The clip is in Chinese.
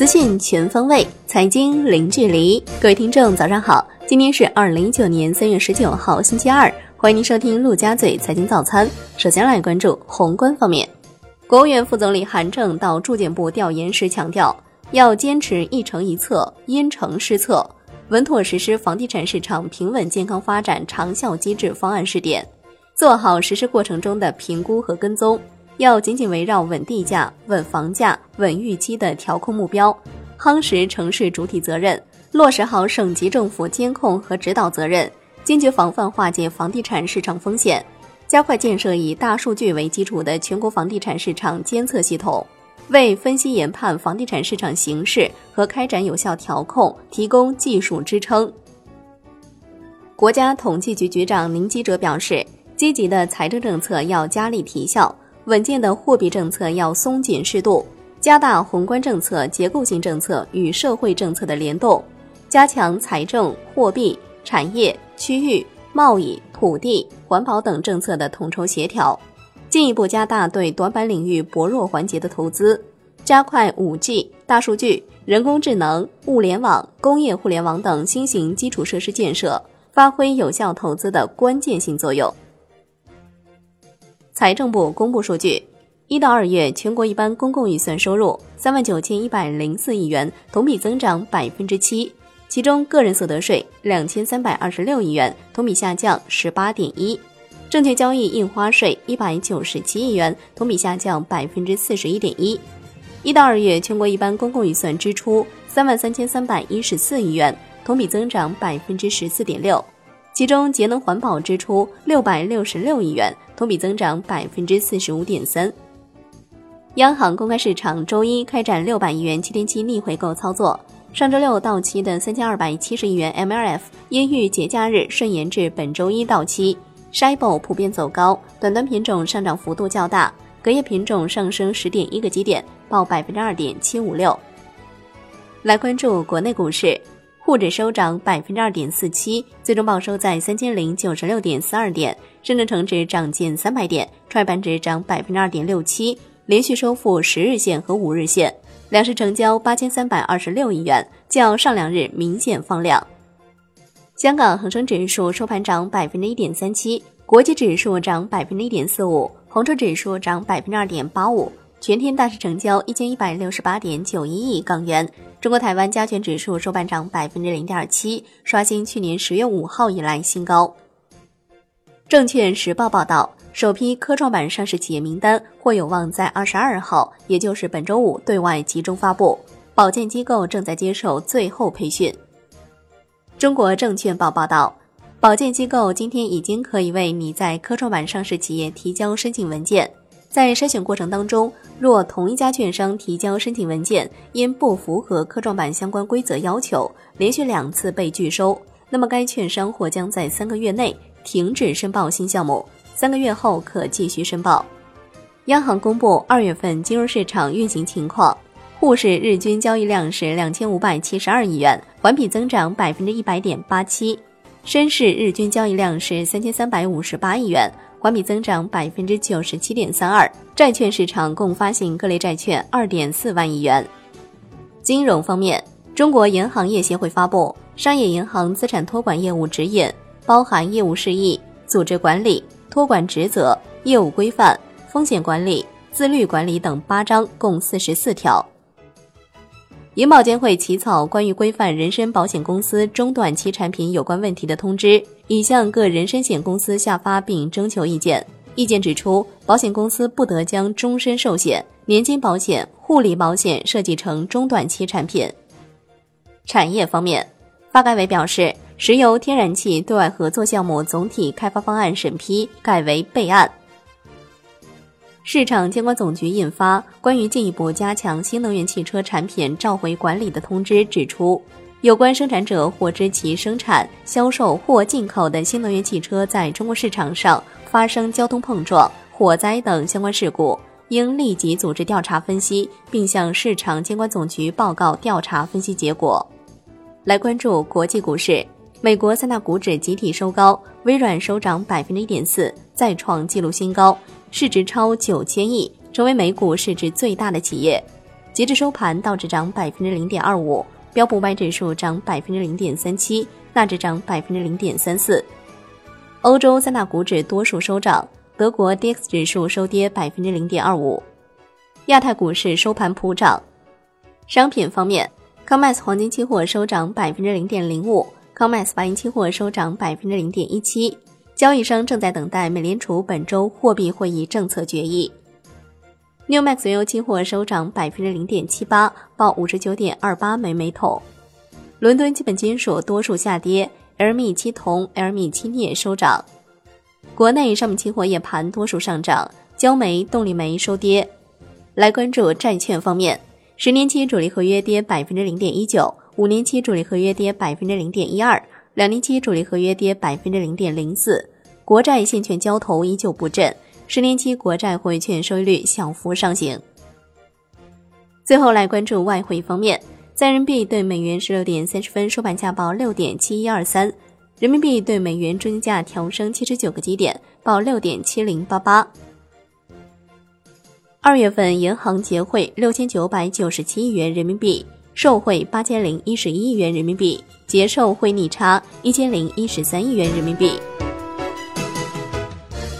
资讯全方位，财经零距离。各位听众，早上好！今天是二零一九年三月十九号，星期二。欢迎您收听陆家嘴财经早餐。首先来关注宏观方面，国务院副总理韩正到住建部调研时强调，要坚持一城一策、因城施策，稳妥实施房地产市场平稳健康发展长效机制方案试点，做好实施过程中的评估和跟踪。要紧紧围绕稳地价、稳房价、稳预期的调控目标，夯实城市主体责任，落实好省级政府监控和指导责任，坚决防范化解房地产市场风险，加快建设以大数据为基础的全国房地产市场监测系统，为分析研判房地产市场形势和开展有效调控提供技术支撑。国家统计局局长宁吉喆表示，积极的财政政策要加力提效。稳健的货币政策要松紧适度，加大宏观政策、结构性政策与社会政策的联动，加强财政、货币、产业、区域、贸易、土地、环保等政策的统筹协调，进一步加大对短板领域薄弱环节的投资，加快五 G、大数据、人工智能、物联网、工业互联网等新型基础设施建设，发挥有效投资的关键性作用。财政部公布数据，一到二月全国一般公共预算收入三万九千一百零四亿元，同比增长百分之七。其中个人所得税两千三百二十六亿元，同比下降十八点一；证券交易印花税一百九十七亿元，同比下降百分之四十一点一。一到二月全国一般公共预算支出三万三千三百一十四亿元，同比增长百分之十四点六。其中节能环保支出六百六十六亿元，同比增长百分之四十五点三。央行公开市场周一开展六百亿元七天期逆回购操作，上周六到期的三千二百七十亿元 MLF 因遇节假日顺延至本周一到期。SHIBO 普遍走高，短端品种上涨幅度较大，隔夜品种上升十点一个基点，报百分之二点七五六。来关注国内股市。沪指收涨百分之二点四七，最终报收在三千零九十六点四二点。深圳成指涨近三百点，创业板指涨百分之二点六七，连续收复十日线和五日线。两市成交八千三百二十六亿元，较上两日明显放量。香港恒生指数收盘涨百分之一点三七，国际指数涨百分之一点四五，红筹指数涨百分之二点八五。全天大市成交一千一百六十八点九一亿港元。中国台湾加权指数收盘涨百分之零点七，刷新去年十月五号以来新高。证券时报报道，首批科创板上市企业名单或有望在二十二号，也就是本周五对外集中发布。保荐机构正在接受最后培训。中国证券报报道，保荐机构今天已经可以为你在科创板上市企业提交申请文件。在筛选过程当中，若同一家券商提交申请文件因不符合科创板相关规则要求，连续两次被拒收，那么该券商或将在三个月内停止申报新项目，三个月后可继续申报。央行公布二月份金融市场运行情况，沪市日均交易量是两千五百七十二亿元，环比增长百分之一百点八七；深市日均交易量是三千三百五十八亿元。环比增长百分之九十七点三二，债券市场共发行各类债券二点四万亿元。金融方面，中国银行业协会发布《商业银行资产托管业务指引》，包含业务事宜、组织管理、托管职责、业务规范、风险管理、自律管理等八章，共四十四条。银保监会起草关于规范人身保险公司中短期产品有关问题的通知，已向各人身险公司下发并征求意见。意见指出，保险公司不得将终身寿险、年金保险、护理保险设计成中短期产品。产业方面，发改委表示，石油天然气对外合作项目总体开发方案审批改为备案。市场监管总局印发关于进一步加强新能源汽车产品召回管理的通知，指出，有关生产者或知其生产、销售或进口的新能源汽车在中国市场上发生交通碰撞、火灾等相关事故，应立即组织调查分析，并向市场监管总局报告调查分析结果。来关注国际股市，美国三大股指集体收高，微软收涨百分之一点四，再创纪录新高。市值超九千亿，成为美股市值最大的企业。截至收盘，道指涨百分之零点二五，标普五百指数涨百分之零点三七，纳指涨百分之零点三四。欧洲三大股指多数收涨，德国 d x 指数收跌百分之零点二五。亚太股市收盘普涨。商品方面，COMEX 黄金期货收涨百分之零点零五，COMEX 白银期货收涨百分之零点一七。交易商正在等待美联储本周货币会议政策决议。Newmax 原油期货收涨百分之零点七八，报五十九点二八每每桶。伦敦基本金属多数下跌。LME 期铜、LME 期镍收涨，国内商品期货夜盘多数上涨，焦煤、动力煤收跌。来关注债券方面，十年期主力合约跌百分之零点一九，五年期主力合约跌百分之零点一二，两年期主力合约跌百分之零点零四。国债现券交投依旧不振，十年期国债汇券收益率小幅上行。最后来关注外汇方面。在人民币对美元十六点三十分收盘价报六点七一二三，人民币对美元中间价调升七十九个基点，报六点七零八八。二月份银行结汇六千九百九十七亿元人民币，售汇八千零一十一亿元人民币，结售汇逆差一千零一十三亿元人民币。